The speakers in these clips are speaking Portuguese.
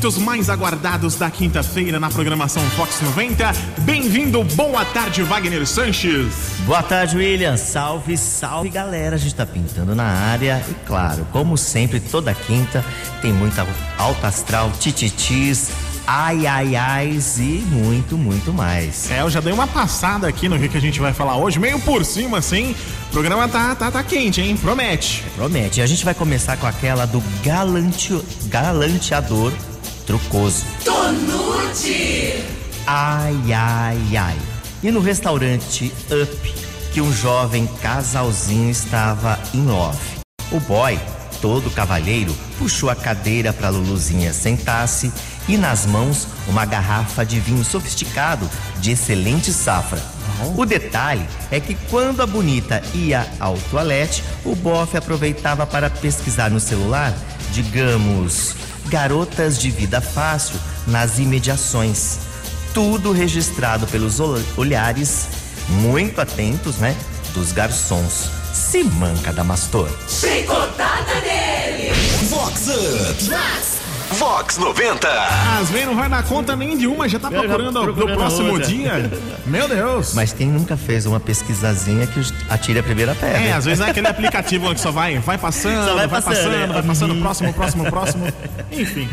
momentos mais aguardados da quinta-feira na programação Fox 90. Bem-vindo, boa tarde, Wagner Sanches. Boa tarde, William. Salve, salve, galera. A gente tá pintando na área e, claro, como sempre, toda quinta tem muita alta astral, tititis, ai, ai, ai e muito, muito mais. É, eu já dei uma passada aqui no que a gente vai falar hoje, meio por cima, assim. O programa tá, tá, tá quente, hein? Promete. Promete. A gente vai começar com aquela do galante, galanteador trucoso. Tonute! Ai, ai, ai. E no restaurante Up, que um jovem casalzinho estava em love. O boy, todo cavalheiro, puxou a cadeira para Luluzinha sentar-se e nas mãos uma garrafa de vinho sofisticado de excelente safra. O detalhe é que quando a bonita ia ao toalete, o bofe aproveitava para pesquisar no celular, digamos, garotas de vida fácil nas imediações. Tudo registrado pelos olhares muito atentos, né, dos garçons. Se manca da Mastor. Chicotada nele! Vox Up! Vox! Vox 90. Às vezes não vai dar conta nem de uma, já tá Eu já procurando o procurando próximo outra. dia. Meu Deus. Mas quem nunca fez uma pesquisazinha que atire a primeira pedra? É, às vezes é aquele aplicativo que só vai, vai passando, Só vai vai, passando, passando, né? vai passando, Uhum. próximo, próximo, próximo. Enfim.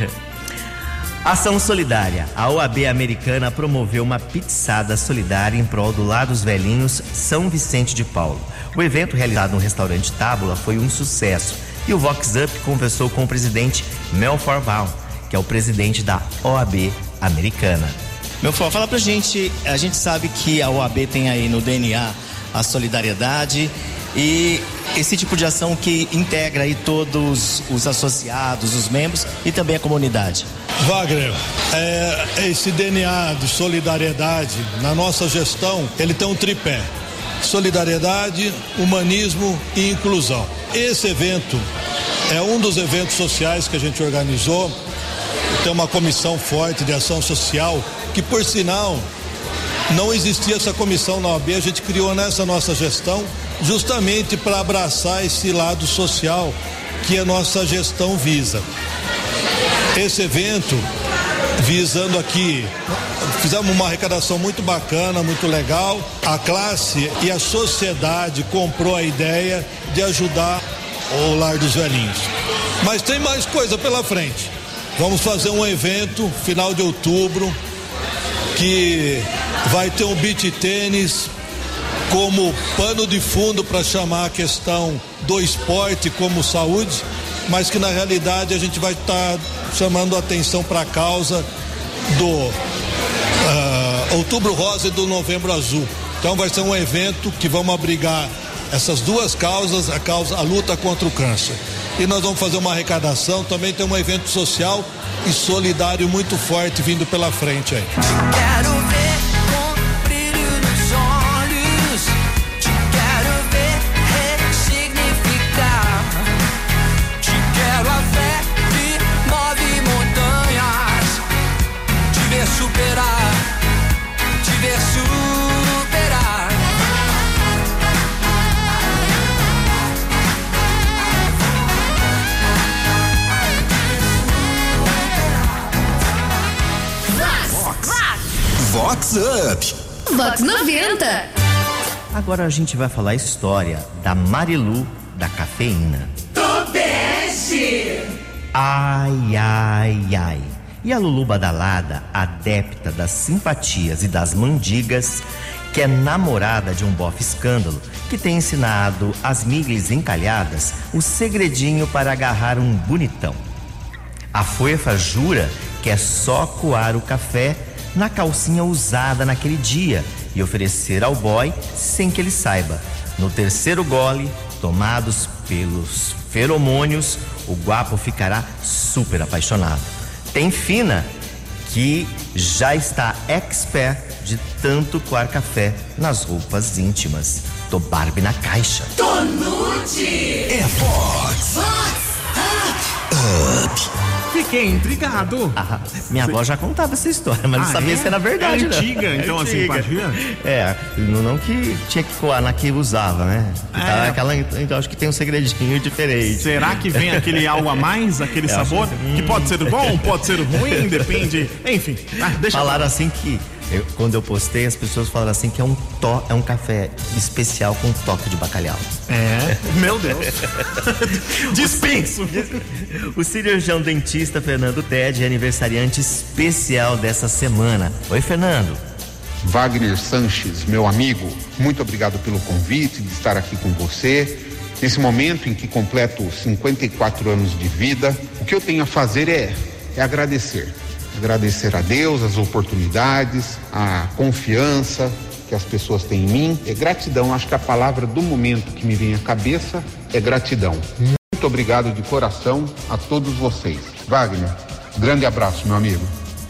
Ação solidária. A OAB americana promoveu uma pizzada solidária em prol do Lar dos Velhinhos São Vicente de Paulo. O evento realizado no restaurante Tábula foi um sucesso e o Vox Up conversou com o presidente Mel Farval, que é o presidente da OAB americana. Meu fã, fala pra gente, a gente sabe que a OAB tem aí no DNA a solidariedade e esse tipo de ação que integra aí todos os associados, os membros e também a comunidade. Wagner, é, esse DNA de solidariedade na nossa gestão, ele tem um tripé: solidariedade, humanismo e inclusão. Esse evento é um dos eventos sociais que a gente organizou. Tem uma comissão forte de ação social que, por sinal, não existia essa comissão na OAB, a gente criou nessa nossa gestão justamente para abraçar esse lado social que a nossa gestão visa. Esse evento, visando aqui, fizemos uma arrecadação muito bacana, muito legal. A classe e a sociedade comprou a ideia de ajudar o Lar dos Velhinhos. Mas tem mais coisa pela frente. Vamos fazer um evento final de outubro que vai ter um beach tênis como pano de fundo para chamar a questão do esporte como saúde, mas que na realidade a gente vai estar chamando a atenção para a causa do ah, Outubro Rosa e do Novembro Azul. Então vai ser um evento que vamos abrigar essas duas causas, a causa, a luta contra o câncer. E nós vamos fazer uma arrecadação, também tem um evento social e solidário muito forte vindo pela frente aí. Quero ver Vox Up. Vox 90! Agora a gente vai falar a história da Marilu da cafeína. Tobeste! Ai, ai, ai. E a Lulu Badalada, adepta das simpatias e das mandigas, que é namorada de um bofe escândalo, que tem ensinado às miglis encalhadas o segredinho para agarrar um bonitão. A fofa jura que é só coar o café na calcinha usada naquele dia e oferecer ao boy sem que ele saiba. No terceiro gole, tomados pelos feromônios, o guapo ficará super apaixonado. Tem fina que já está expert de tanto coar café nas roupas íntimas. Do Barbie na caixa. Tonute! É Vox. Vox! Up. Fiquei intrigado. Ah, minha avó já contava essa história, mas não Ah, sabia é? se era verdade, É né? antiga, então, a simpatia? É, não, não que tinha que coar na que usava, né? É. Tá, aquela, então acho que tem um segredinho diferente. Será que vem aquele algo a mais, aquele Eu sabor? que- Que pode ser bom, pode ser ruim, depende. Enfim, ah, deixa Falaram assim que eu- quando eu postei, as pessoas falaram assim que é um to, é um café especial com toque de bacalhau. É, meu Deus. Dispenso. O cirurgião dentista Fernando Ted é aniversariante especial dessa semana. Oi, Fernando. Wagner Sanches, meu amigo, muito obrigado pelo convite de estar aqui com você. Nesse momento em que completo 54 anos de vida, o que eu tenho a fazer é, é agradecer. Agradecer a Deus, as oportunidades, a confiança que as pessoas têm em mim. É gratidão, acho que a palavra do momento que me vem à cabeça é gratidão. Muito obrigado de coração a todos vocês. Wagner, grande abraço, meu amigo.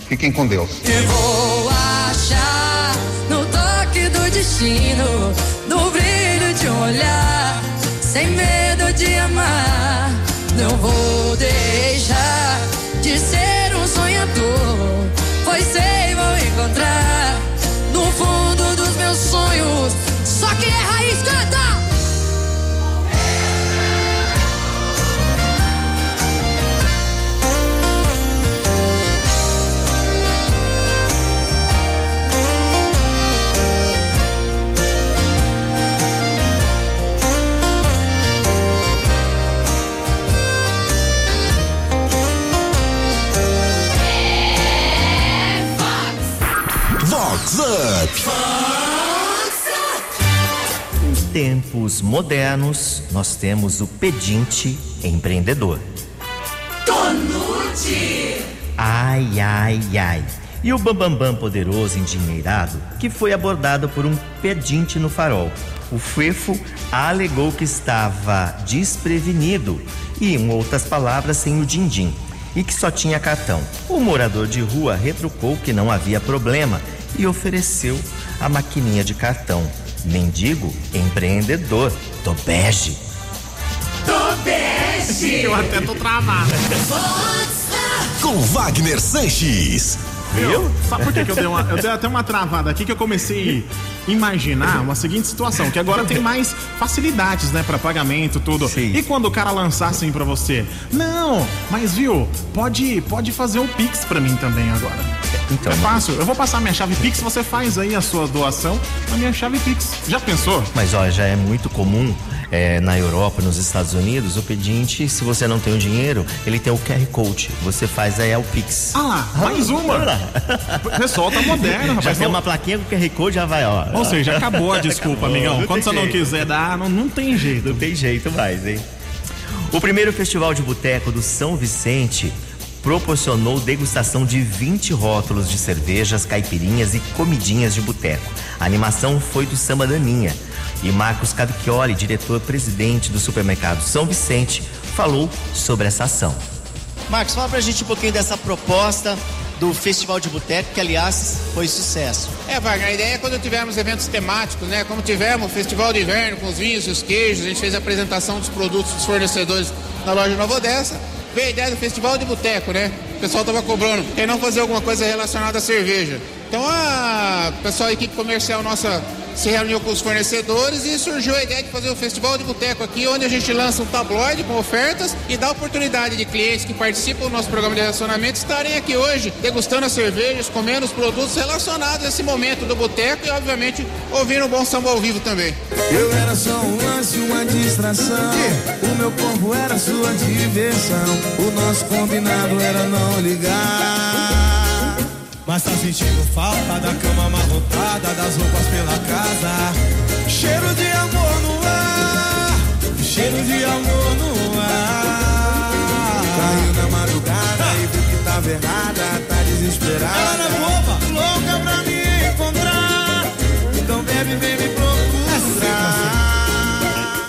Fiquem com Deus. E vou achar no toque do destino, no brilho de um olhar, sem medo de amar. Não vou deixar de ser Up. Em tempos modernos, nós temos o pedinte empreendedor. Tonute. Ai, ai, ai. E o Bambambam poderoso endinheirado que foi abordado por um pedinte no farol. O Fefo alegou que estava desprevenido e, em outras palavras, sem o din-din e que só tinha cartão. O morador de rua retrucou que não havia problema e ofereceu a maquininha de cartão. Mendigo empreendedor do bege. Tobeste. Eu até tô travado. Com Wagner Sanches. Viu? Sabe por que, que eu dei uma. Eu dei até uma travada aqui que eu comecei a imaginar uma seguinte situação, que agora tem mais facilidades, né, para pagamento, tudo. Sim. E quando o cara lançar assim pra você? Não, mas viu, pode, pode fazer o Pix pra mim também agora. Então, é fácil. Eu vou passar minha chave Pix, você faz aí a sua doação na minha chave Pix. Já pensou? Mas ó, já é muito comum é, na Europa, nos Estados Unidos, o pedinte, se você não tem o dinheiro, ele tem o QR Code. Você faz aí é o Pix. Ah lá, mais uma. Lá. O pessoal tá moderno, Já rapaz. tem uma plaquinha com QR Code, já vai, ó. Ou seja, acabou a desculpa, Acabou, amigão. não Quando você não jeito. quiser dar, não, não tem jeito. Não tem jeito mais, hein? O primeiro festival de boteco do São Vicente proporcionou degustação de 20 rótulos de cervejas, caipirinhas e comidinhas de boteco. A animação foi do Samba Daninha. E Marcos Cavicchioli, diretor-presidente do supermercado São Vicente, falou sobre essa ação. Marcos, fala pra gente um pouquinho dessa proposta do Festival de Boteco, que aliás foi sucesso. É, Wagner, a ideia é quando tivermos eventos temáticos, né? Como tivemos o Festival de Inverno com os vinhos e os queijos, a gente fez a apresentação dos produtos dos fornecedores na loja Nova Odessa. Veio a ideia do Festival de Boteco, né? O pessoal tava cobrando, quem não fazer alguma coisa relacionada à cerveja. Então a pessoal, a equipe comercial nossa se reuniu com os fornecedores e surgiu a ideia de fazer o Festival de Boteco aqui, onde a gente lança um tabloide com ofertas e dá oportunidade de clientes que participam do nosso programa de relacionamento estarem aqui hoje degustando as cervejas, comendo os produtos relacionados a esse momento do boteco e, obviamente, ouvindo um bom samba ao vivo também. Eu era só um lance, distração. O meu corpo era sua diversão. O nosso combinado era não ligar. Mas tá sentindo falta da cama amarrotada, das roupas pela casa. Cheiro de amor no ar, cheiro de amor no ar. Caiu na madrugada e viu que tava errada, tá desesperada. Ela era boba, louca pra me encontrar. Então bebe, procurar.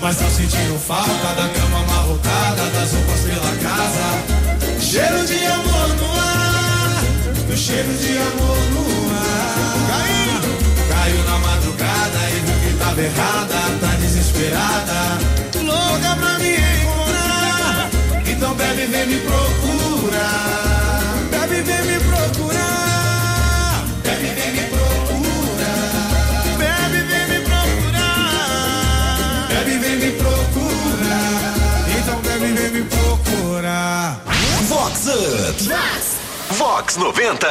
Mas tá sentindo falta da cama amarrotada, das roupas pela casa. Cheiro de amor no ar, do cheiro de amor no ar. Caiu, caiu na madrugada e viu que tava errada, tá desesperada. Louca pra me encontrar, então bebe, vem me procurar. Vox 90.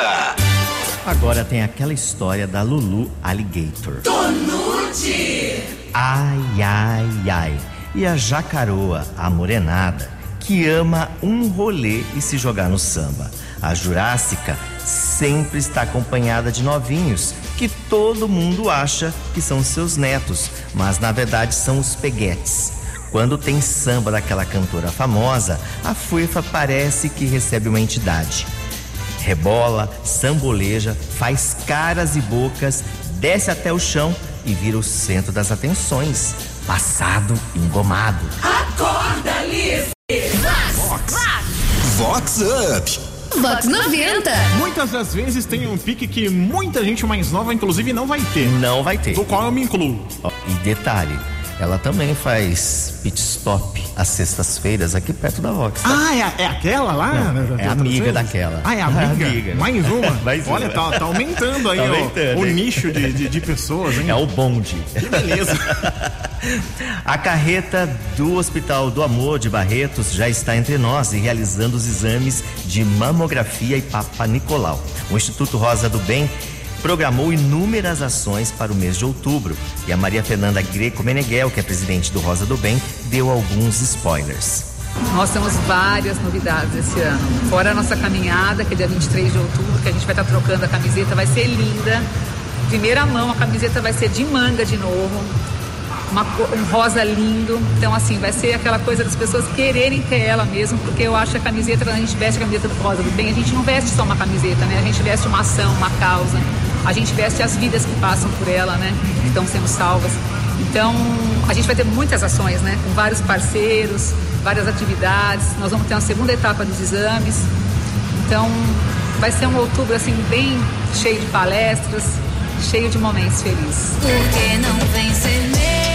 Agora tem aquela história da Lulu Alligator. Tonute. Ai, ai, ai. E a jacaroa, a morenada, que ama um rolê e se jogar no samba. A Jurássica sempre está acompanhada de novinhos que todo mundo acha que são seus netos, mas na verdade são os peguetes. Quando tem samba daquela cantora famosa, a fuefa parece que recebe uma entidade. Rebola, samboleja, faz caras e bocas, desce até o chão e vira o centro das atenções. Passado engomado. Acorda, Liz. Vox Up. Vox 90. Muitas das vezes tem um pique que muita gente mais nova, inclusive, não vai ter. Não vai ter. Do qual eu me incluo. E detalhe, ela também faz pit stop às sextas-feiras aqui perto da Vox. tá? Ah, é, é aquela lá? Não, é amiga daquela. Ah, é amiga? Amiga. Mais uma? Mais Olha, uma. tá, tá aumentando aí Tá aumentando, o hein? nicho de, de, de pessoas, hein? É o bonde. Que beleza. A carreta do Hospital do Amor de Barretos já está entre nós e realizando os exames de mamografia e Papa Nicolau. O Instituto Rosa do Bem programou inúmeras ações para o mês de outubro e a Maria Fernanda Greco Meneghel, que é presidente do Rosa do Bem, deu alguns spoilers. Nós temos várias novidades esse ano. Fora a nossa caminhada, que é dia 23 de outubro, que a gente vai estar trocando a camiseta, vai ser linda. Primeira mão, a camiseta vai ser de manga de novo. Uma um rosa lindo. Então, assim, vai ser aquela coisa das pessoas quererem ter ela mesmo, porque eu acho que a camiseta, quando a gente veste a camiseta do Rosa do Bem, a gente não veste só uma camiseta, né? A gente veste uma ação, uma causa. A gente veste as vidas que passam por ela, né? Que estão sendo salvas. Então, a gente vai ter muitas ações, né? Com vários parceiros, várias atividades. Nós vamos ter uma segunda etapa dos exames. Então, vai ser um outubro, assim, bem cheio de palestras, cheio de momentos felizes. Não vem ser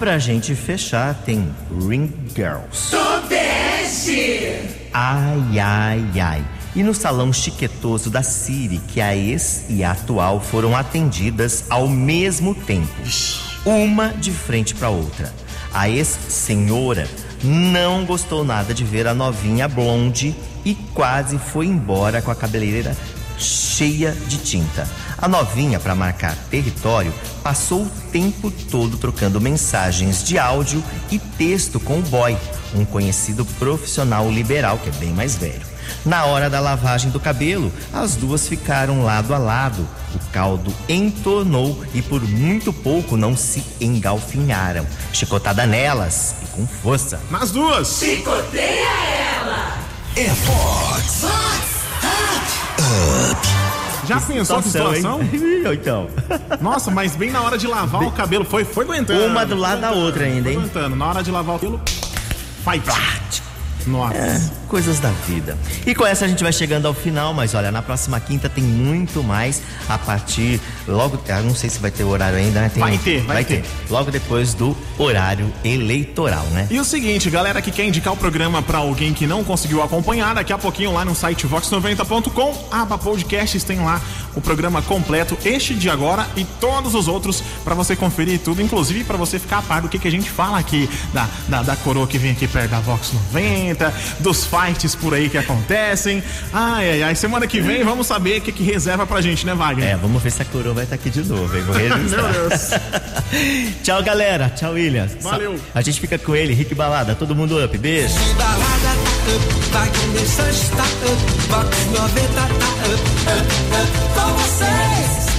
pra gente fechar, tem Ring Girls. Tobeste. Ai, ai, ai. E no salão chiquetoso da Siri, que a ex e a atual foram atendidas ao mesmo tempo. Uma de frente para outra. A ex-senhora não gostou nada de ver a novinha blonde e quase foi embora com a cabeleireira cheia de tinta. A novinha, para marcar território, passou o tempo todo trocando mensagens de áudio e texto com o boy, um conhecido profissional liberal que é bem mais velho. Na hora da lavagem do cabelo, as duas ficaram lado a lado. O caldo entornou e por muito pouco não se engalfinharam. Chicotada nelas e com força. Nas duas. Chicoteia ela. É Vox Já pensou que situação? então. Nossa, mas bem na hora de lavar o cabelo. Foi, foi aguentando. Uma do lado da outra ainda, Foi hein? aguentando. Na hora de lavar o cabelo. Fight. Nossa. É, coisas da vida. E com essa a gente vai chegando ao final, mas olha, na próxima quinta tem muito mais a partir logo, ah, não sei se vai ter horário ainda, né? Tem- Vai ter, vai ter. Logo depois do horário eleitoral, né? E o seguinte, galera que quer indicar o programa pra alguém que não conseguiu acompanhar, daqui a pouquinho lá no site vox90.com, aba podcasts tem lá o programa completo, este de agora e todos os outros pra você conferir tudo, inclusive pra você ficar a par do que, que a gente fala aqui da, da, da coroa que vem aqui perto da Vox 90, dos fights por aí que acontecem. Ai, ai, ai, semana que vem vamos saber o que, que reserva pra gente, né, Wagner? É, vamos ver se a coroa vai estar aqui de novo, hein? Vou registrar. Meu Deus. Tchau, galera. Tchau, William. Valeu. A gente fica com ele, Rick Balada. Todo mundo up. Beijo. Balada tá up, Wagner Sanches tá up, Vox 90 tá up, up, up, vocês.